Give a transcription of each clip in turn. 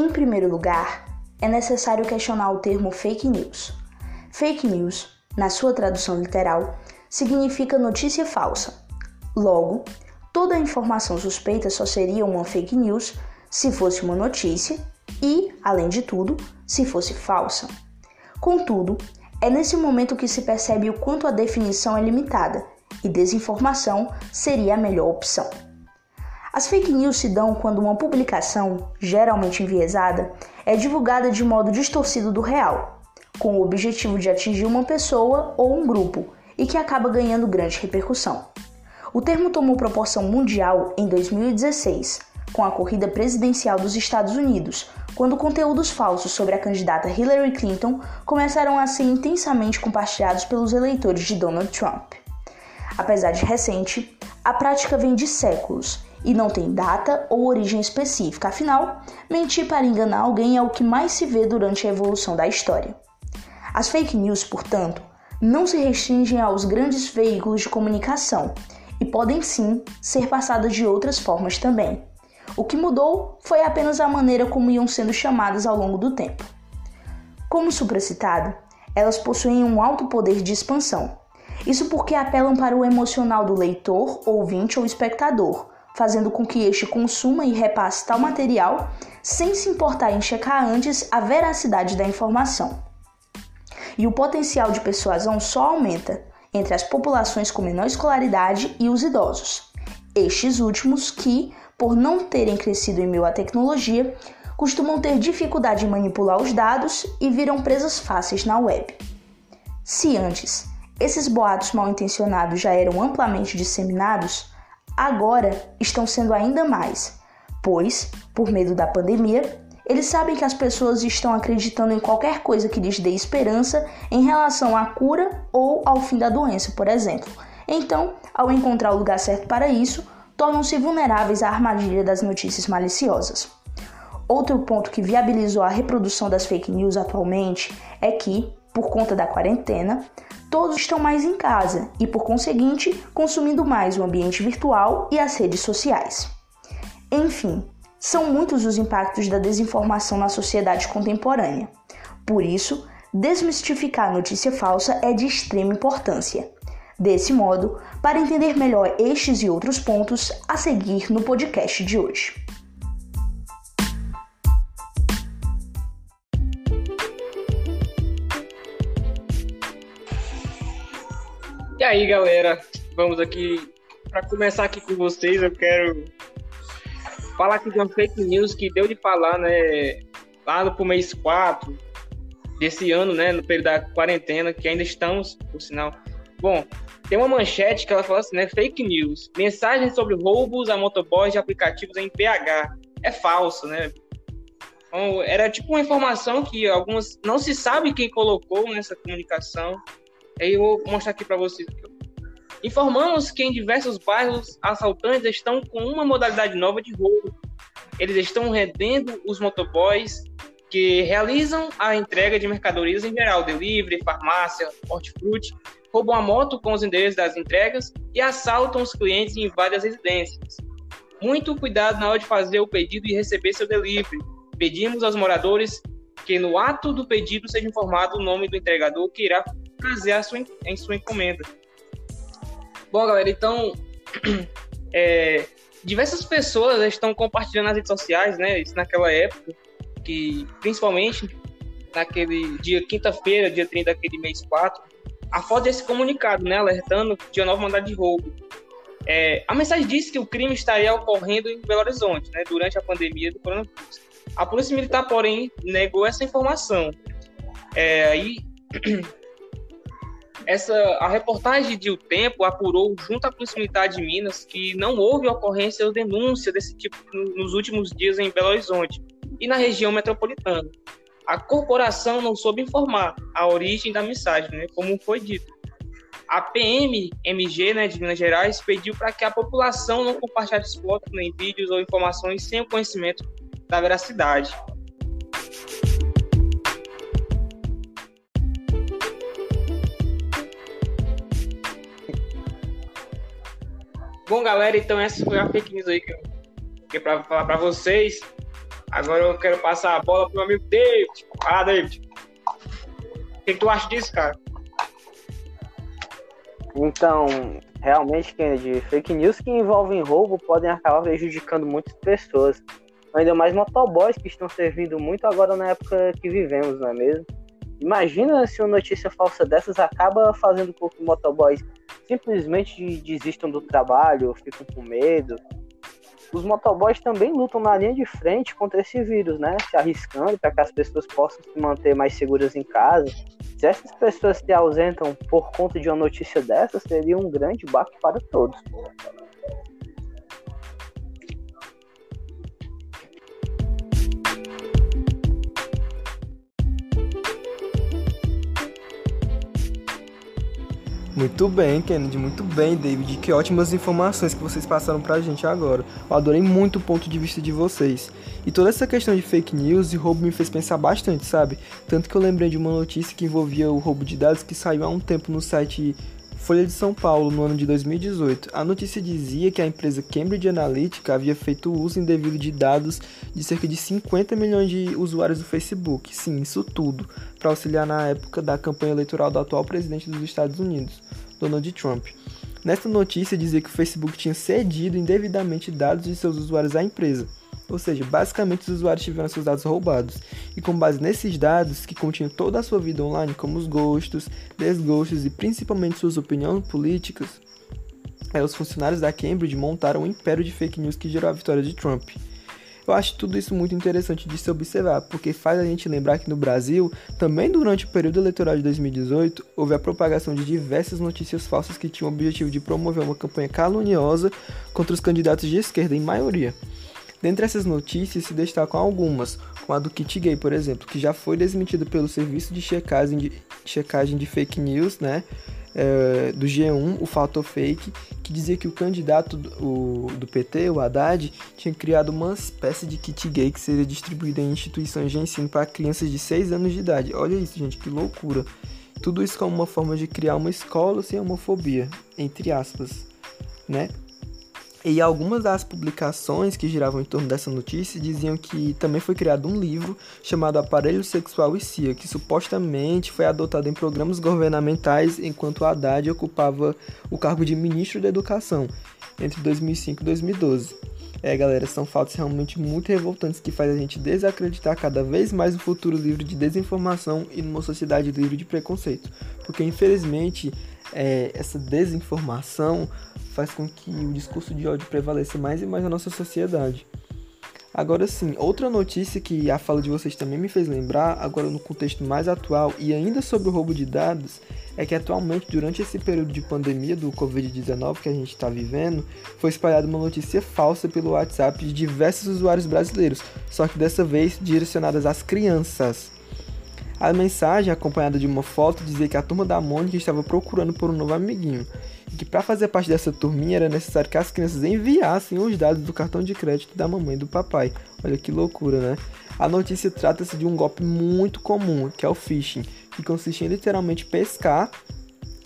Em primeiro lugar, é necessário questionar o termo fake news. Fake news, na sua tradução literal, significa notícia falsa. Logo, toda informação suspeita só seria uma fake news se fosse uma notícia e, além de tudo, se fosse falsa. Contudo, é nesse momento que se percebe o quanto a definição é limitada e desinformação seria a melhor opção. As fake news se dão quando uma publicação, geralmente enviesada, é divulgada de modo distorcido do real, com o objetivo de atingir uma pessoa ou um grupo e que acaba ganhando grande repercussão. O termo tomou proporção mundial em 2016, com a corrida presidencial dos Estados Unidos, quando conteúdos falsos sobre a candidata Hillary Clinton começaram a ser intensamente compartilhados pelos eleitores de Donald Trump. Apesar de recente, a prática vem de séculos e não tem data ou origem específica, afinal, mentir para enganar alguém é o que mais se vê durante a evolução da história. As fake news, portanto, não se restringem aos grandes veículos de comunicação e podem sim ser passadas de outras formas também. O que mudou foi apenas a maneira como iam sendo chamadas ao longo do tempo. Como supracitado, elas possuem um alto poder de expansão. Isso porque apelam para o emocional do leitor, ouvinte ou espectador, fazendo com que este consuma e repasse tal material sem se importar em checar antes a veracidade da informação. E o potencial de persuasão só aumenta entre as populações com menor escolaridade e os idosos. Estes últimos que, por não terem crescido em meio à tecnologia, costumam ter dificuldade em manipular os dados e viram presas fáceis na web. Se antes esses boatos mal intencionados já eram amplamente disseminados, agora estão sendo ainda mais, pois, por medo da pandemia, eles sabem que as pessoas estão acreditando em qualquer coisa que lhes dê esperança em relação à cura ou ao fim da doença, por exemplo. Então, ao encontrar o lugar certo para isso, tornam-se vulneráveis à armadilha das notícias maliciosas. Outro ponto que viabilizou a reprodução das fake news atualmente é que, por conta da quarentena, todos estão mais em casa e, por conseguinte, consumindo mais o ambiente virtual e as redes sociais. Enfim, são muitos os impactos da desinformação na sociedade contemporânea. Por isso, desmistificar a notícia falsa é de extrema importância. Desse modo, para entender melhor estes e outros pontos, a seguir no podcast de hoje. E aí, galera, vamos aqui para começar aqui com vocês. Eu quero falar aqui de uma fake news que deu de falar, né, lá no mês 4 desse ano, né, no período da quarentena, que ainda estamos, por sinal. Bom, tem uma manchete que ela fala assim, né, fake news. Mensagens sobre roubos a motoboys de aplicativos em PH. É falso, né? Então, era tipo uma informação que algumas não se sabe quem colocou nessa comunicação eu vou mostrar aqui para vocês. Informamos que em diversos bairros assaltantes estão com uma modalidade nova de roubo. Eles estão rendendo os motoboys que realizam a entrega de mercadorias em geral, delivery, farmácia, hortifruti, roubam a moto com os endereços das entregas e assaltam os clientes em várias residências. Muito cuidado na hora de fazer o pedido e receber seu delivery. Pedimos aos moradores que no ato do pedido seja informado o nome do entregador que irá trazer a sua, em sua encomenda. Bom, galera, então é, diversas pessoas estão compartilhando nas redes sociais, né? Isso naquela época, que principalmente naquele dia quinta-feira, dia 30 daquele mês 4, a foto desse comunicado, né? Alertando de uma nova mandada de roubo. É, a mensagem disse que o crime estaria ocorrendo em Belo Horizonte, né? Durante a pandemia do coronavírus. A Polícia Militar, porém, negou essa informação. É, aí essa, a reportagem de O Tempo apurou junto à Militar de Minas que não houve ocorrência ou denúncia desse tipo nos últimos dias em Belo Horizonte e na região metropolitana. A corporação não soube informar a origem da mensagem, né, como foi dito. A PMMG né, de Minas Gerais pediu para que a população não compartilhasse fotos, nem vídeos ou informações sem o conhecimento da veracidade. Bom, galera, então essa foi a fake news aí que eu fiquei para falar para vocês. Agora eu quero passar a bola pro meu amigo David. Ah, David. O que, que tu acha disso, cara? Então, realmente, Kennedy, fake news que envolvem roubo podem acabar prejudicando muitas pessoas. Ainda mais motoboys que estão servindo muito agora na época que vivemos, não é mesmo? Imagina se uma notícia falsa dessas acaba fazendo com que motoboys simplesmente desistam do trabalho, ficam com medo. Os motoboys também lutam na linha de frente contra esse vírus, né? Se arriscando para que as pessoas possam se manter mais seguras em casa. Se essas pessoas se ausentam por conta de uma notícia dessa, seria um grande baque para todos. Muito bem, Kennedy, muito bem, David. Que ótimas informações que vocês passaram pra gente agora. Eu adorei muito o ponto de vista de vocês. E toda essa questão de fake news e roubo me fez pensar bastante, sabe? Tanto que eu lembrei de uma notícia que envolvia o roubo de dados que saiu há um tempo no site Folha de São Paulo, no ano de 2018, a notícia dizia que a empresa Cambridge Analytica havia feito uso indevido de dados de cerca de 50 milhões de usuários do Facebook. Sim, isso tudo, para auxiliar na época da campanha eleitoral do atual presidente dos Estados Unidos, Donald Trump. Nesta notícia dizia que o Facebook tinha cedido indevidamente dados de seus usuários à empresa. Ou seja, basicamente os usuários tiveram seus dados roubados. E com base nesses dados, que continham toda a sua vida online, como os gostos, desgostos e principalmente suas opiniões políticas, é, os funcionários da Cambridge montaram um império de fake news que gerou a vitória de Trump. Eu acho tudo isso muito interessante de se observar, porque faz a gente lembrar que no Brasil, também durante o período eleitoral de 2018, houve a propagação de diversas notícias falsas que tinham o objetivo de promover uma campanha caluniosa contra os candidatos de esquerda, em maioria. Dentre essas notícias se destacam algumas, como a do Kit Gay, por exemplo, que já foi desmentida pelo serviço de checagem de, checagem de fake news, né? É, do G1, o Fato Fake, que dizia que o candidato do, o, do PT, o Haddad, tinha criado uma espécie de kit gay que seria distribuída em instituições de ensino para crianças de 6 anos de idade. Olha isso, gente, que loucura. Tudo isso como uma forma de criar uma escola sem homofobia, entre aspas, né? E algumas das publicações que giravam em torno dessa notícia diziam que também foi criado um livro chamado Aparelho Sexual e CIA, que supostamente foi adotado em programas governamentais enquanto Haddad ocupava o cargo de ministro da Educação entre 2005 e 2012. É, galera, são fatos realmente muito revoltantes que fazem a gente desacreditar cada vez mais no futuro livre de desinformação e numa sociedade livre de preconceito. Porque, infelizmente, é, essa desinformação faz com que o discurso de ódio prevaleça mais e mais na nossa sociedade. Agora sim, outra notícia que a fala de vocês também me fez lembrar, agora no contexto mais atual e ainda sobre o roubo de dados, é que atualmente, durante esse período de pandemia do Covid-19 que a gente está vivendo, foi espalhada uma notícia falsa pelo WhatsApp de diversos usuários brasileiros, só que dessa vez direcionadas às crianças. A mensagem, acompanhada de uma foto, dizia que a turma da Mônica estava procurando por um novo amiguinho que para fazer parte dessa turminha era necessário que as crianças enviassem os dados do cartão de crédito da mamãe e do papai. Olha que loucura, né? A notícia trata-se de um golpe muito comum, que é o phishing, que consiste em literalmente pescar,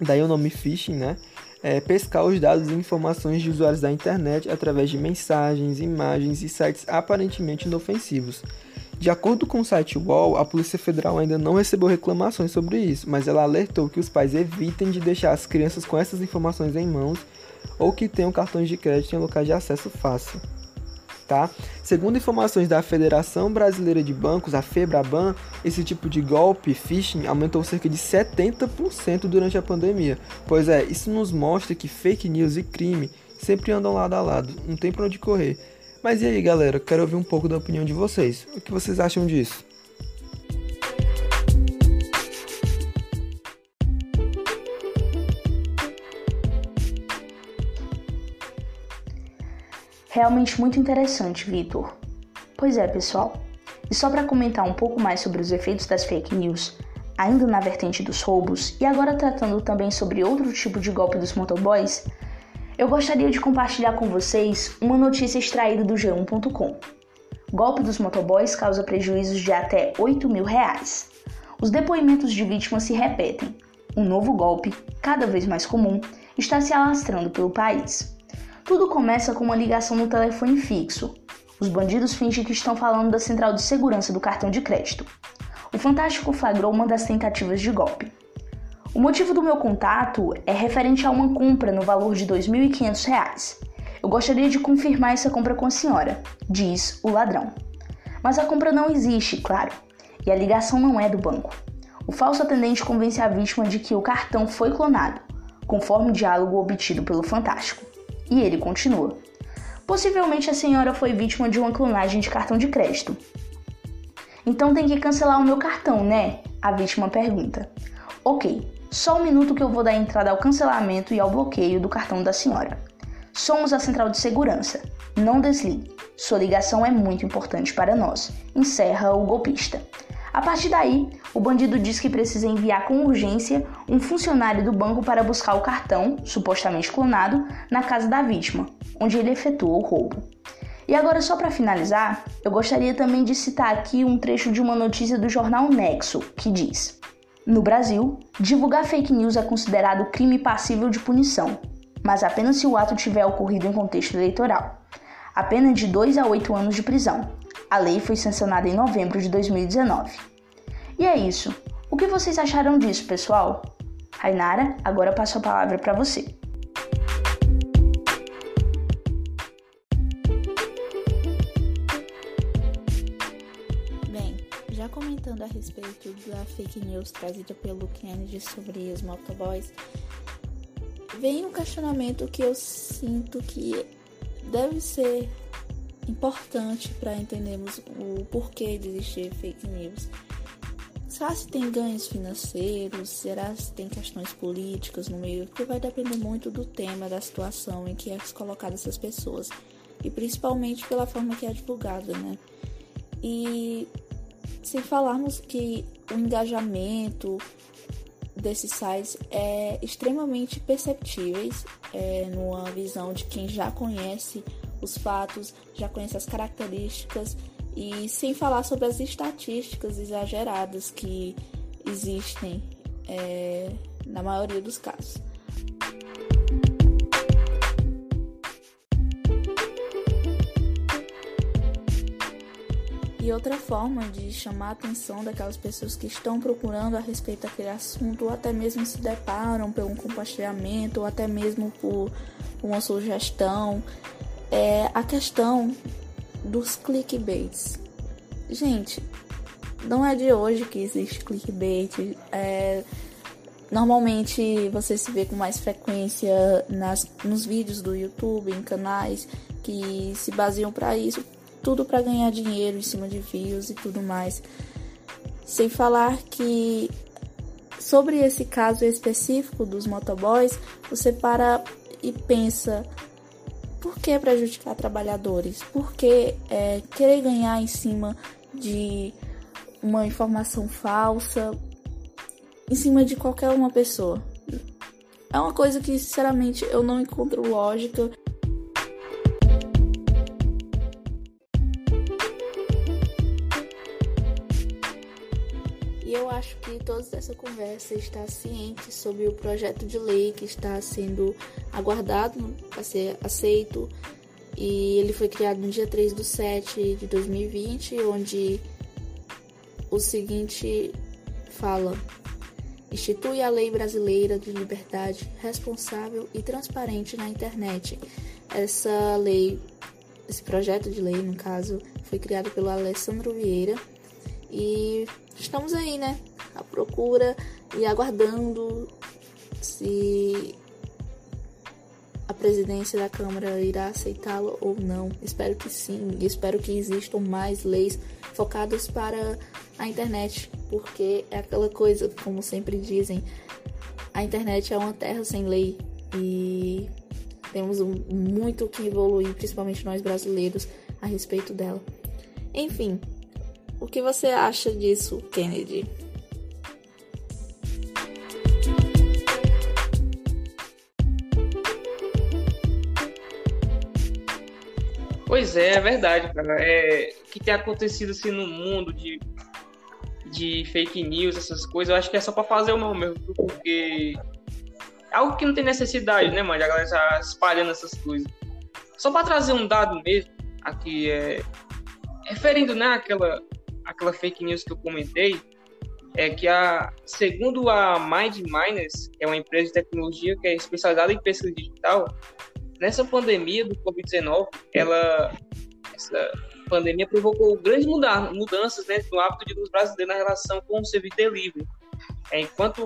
daí o nome phishing, né? É, pescar os dados e informações de usuários da internet através de mensagens, imagens e sites aparentemente inofensivos. De acordo com o site UOL, a Polícia Federal ainda não recebeu reclamações sobre isso, mas ela alertou que os pais evitem de deixar as crianças com essas informações em mãos ou que tenham cartões de crédito em locais de acesso fácil. Tá? Segundo informações da Federação Brasileira de Bancos, a FEBRABAN, esse tipo de golpe, phishing, aumentou cerca de 70% durante a pandemia. Pois é, isso nos mostra que fake news e crime sempre andam lado a lado, não tem para onde correr. Mas e aí, galera? Quero ouvir um pouco da opinião de vocês. O que vocês acham disso? Realmente muito interessante, Vitor. Pois é, pessoal. E só para comentar um pouco mais sobre os efeitos das fake news, ainda na vertente dos roubos e agora tratando também sobre outro tipo de golpe dos motoboys, eu gostaria de compartilhar com vocês uma notícia extraída do G1.com. Golpe dos motoboys causa prejuízos de até 8 mil reais. Os depoimentos de vítimas se repetem. Um novo golpe, cada vez mais comum, está se alastrando pelo país. Tudo começa com uma ligação no telefone fixo. Os bandidos fingem que estão falando da central de segurança do cartão de crédito. O Fantástico flagrou uma das tentativas de golpe. O motivo do meu contato é referente a uma compra no valor de R$ 2.500. Eu gostaria de confirmar essa compra com a senhora, diz o ladrão. Mas a compra não existe, claro, e a ligação não é do banco. O falso atendente convence a vítima de que o cartão foi clonado, conforme o diálogo obtido pelo Fantástico. E ele continua. Possivelmente a senhora foi vítima de uma clonagem de cartão de crédito. Então tem que cancelar o meu cartão, né? A vítima pergunta. Ok, só um minuto que eu vou dar entrada ao cancelamento e ao bloqueio do cartão da senhora. Somos a central de segurança. Não desligue. Sua ligação é muito importante para nós. Encerra o golpista. A partir daí, o bandido diz que precisa enviar com urgência um funcionário do banco para buscar o cartão, supostamente clonado, na casa da vítima, onde ele efetuou o roubo. E agora, só para finalizar, eu gostaria também de citar aqui um trecho de uma notícia do jornal Nexo, que diz: No Brasil, divulgar fake news é considerado crime passível de punição, mas apenas se o ato tiver ocorrido em contexto eleitoral. A pena é de 2 a 8 anos de prisão. A lei foi sancionada em novembro de 2019. E é isso. O que vocês acharam disso, pessoal? Rainara, agora passo a palavra para você. Já comentando a respeito da fake news trazida pelo Kennedy sobre os motoboys, vem um questionamento que eu sinto que deve ser importante para entendermos o porquê de existir fake news. Será se tem ganhos financeiros? Será se tem questões políticas no meio? Porque vai depender muito do tema, da situação em que é colocada essas pessoas. E principalmente pela forma que é divulgada, né? E sem falarmos que o engajamento desses sites é extremamente perceptíveis é, numa visão de quem já conhece os fatos, já conhece as características e sem falar sobre as estatísticas exageradas que existem é, na maioria dos casos. E outra forma de chamar a atenção daquelas pessoas que estão procurando a respeito daquele assunto, ou até mesmo se deparam por um compartilhamento, ou até mesmo por uma sugestão, é a questão dos clickbaits. Gente, não é de hoje que existe clickbait. É, normalmente você se vê com mais frequência nas, nos vídeos do YouTube, em canais que se baseiam para isso, tudo para ganhar dinheiro em cima de views e tudo mais. Sem falar que sobre esse caso específico dos motoboys, você para e pensa por que prejudicar trabalhadores? Por que é, querer ganhar em cima de uma informação falsa, em cima de qualquer uma pessoa? É uma coisa que, sinceramente, eu não encontro lógica. Acho que toda essa conversa está ciente sobre o projeto de lei que está sendo aguardado para ser aceito. E ele foi criado no dia 3 de 7 de 2020, onde o seguinte fala: institui a Lei Brasileira de Liberdade Responsável e Transparente na Internet. Essa lei, esse projeto de lei, no caso, foi criado pelo Alessandro Vieira e estamos aí, né? À procura e aguardando se a presidência da Câmara irá aceitá-lo ou não. Espero que sim. E espero que existam mais leis focadas para a internet, porque é aquela coisa, como sempre dizem, a internet é uma terra sem lei e temos muito que evoluir, principalmente nós brasileiros, a respeito dela. Enfim, o que você acha disso, Kennedy? Pois é, é verdade, cara. É, o que tem acontecido assim no mundo de, de fake news, essas coisas, eu acho que é só pra fazer o mal mesmo, porque é algo que não tem necessidade, né, mano? A galera tá espalhando essas coisas. Só pra trazer um dado mesmo, aqui é referindo né, àquela, àquela fake news que eu comentei, é que a segundo a Mind Miners, que é uma empresa de tecnologia que é especializada em pesquisa digital, nessa pandemia do COVID-19, ela essa pandemia provocou grandes mudanças né, no hábito dos brasileiros na relação com o serviço delivery. É, enquanto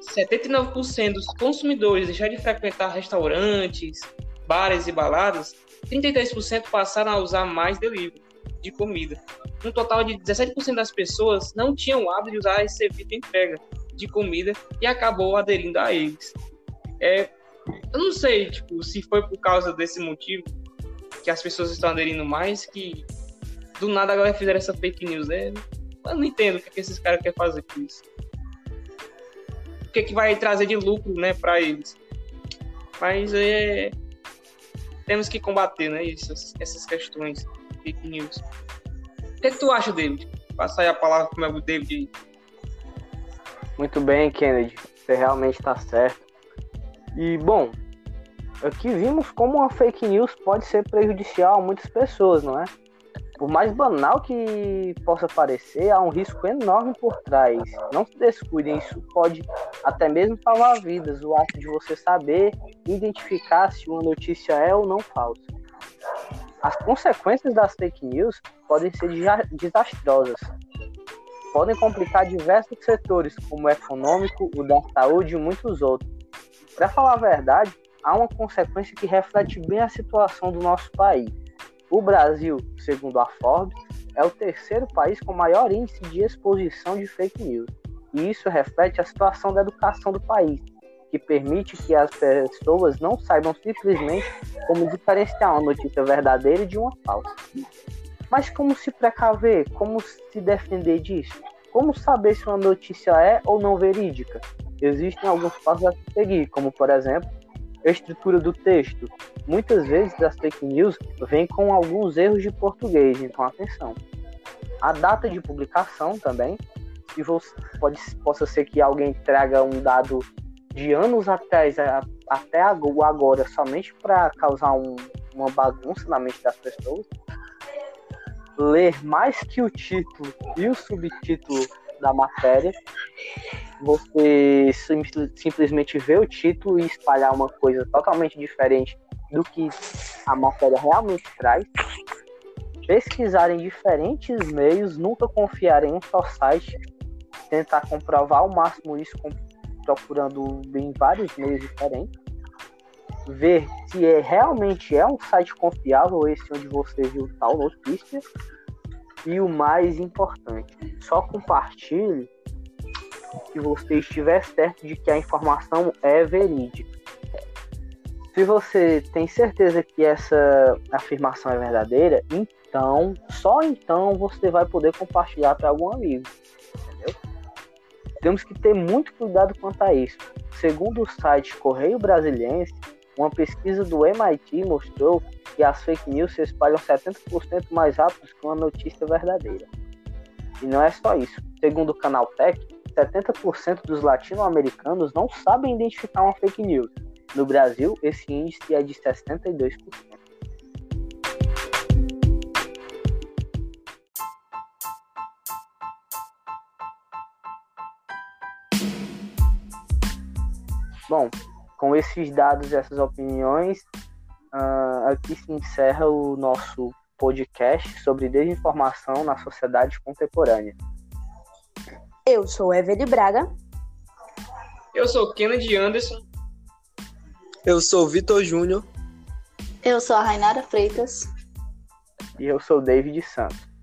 79% dos consumidores deixaram de frequentar restaurantes, bares e baladas, 33% passaram a usar mais delivery de comida. Um total de 17% das pessoas não tinham o hábito de usar esse serviço de entrega de comida e acabou aderindo a eles. É, eu não sei tipo, se foi por causa desse motivo que as pessoas estão aderindo mais que do nada agora fizeram essa fake news. Né? Eu não entendo o que, que esses caras querem fazer com isso. O que, que vai trazer de lucro né, para eles. Mas é, temos que combater né, essas, essas questões fake news. O que, é que tu acha, David? Passar aí a palavra para o David. Muito bem, Kennedy. Você realmente está certo. E, bom, aqui vimos como uma fake news pode ser prejudicial a muitas pessoas, não é? Por mais banal que possa parecer, há um risco enorme por trás. Não se descuidem, isso pode até mesmo salvar vidas. O ato de você saber identificar se uma notícia é ou não falsa. As consequências das fake news podem ser desastrosas. Podem complicar diversos setores, como o econômico, o da saúde e muitos outros. Para falar a verdade, há uma consequência que reflete bem a situação do nosso país. O Brasil, segundo a Forbes, é o terceiro país com maior índice de exposição de fake news. E isso reflete a situação da educação do país, que permite que as pessoas não saibam simplesmente como diferenciar uma notícia verdadeira de uma falsa. Mas como se precaver? Como se defender disso? Como saber se uma notícia é ou não verídica? Existem alguns passos a seguir, como por exemplo, a estrutura do texto. Muitas vezes as fake news vêm com alguns erros de português, então atenção. A data de publicação também, e pode, possa ser que alguém traga um dado de anos atrás até agora somente para causar um, uma bagunça na mente das pessoas. Ler mais que o título e o subtítulo da matéria. Você sim, simplesmente vê o título e espalhar uma coisa totalmente diferente do que a matéria realmente traz. Pesquisar em diferentes meios, nunca confiar em um só site, tentar comprovar ao máximo isso procurando em vários meios diferentes, ver se é realmente é um site confiável esse onde você viu tal notícia e o mais importante, só compartilhe se você estiver certo de que a informação é verídica. Se você tem certeza que essa afirmação é verdadeira, então, só então você vai poder compartilhar para algum amigo. Temos que ter muito cuidado quanto a isso. Segundo o site Correio Brasiliense, uma pesquisa do MIT mostrou que as fake news se espalham 70% mais rápido que uma notícia verdadeira. E não é só isso. Segundo o canal Tech, 70% dos latino-americanos não sabem identificar uma fake news. No Brasil, esse índice é de 62%. Bom, com esses dados e essas opiniões, uh, aqui se encerra o nosso podcast sobre desinformação na sociedade contemporânea. Eu sou Evelyn Braga. Eu sou Kennedy Anderson. Eu sou Vitor Júnior. Eu sou a Rainara Freitas. E eu sou David Santos.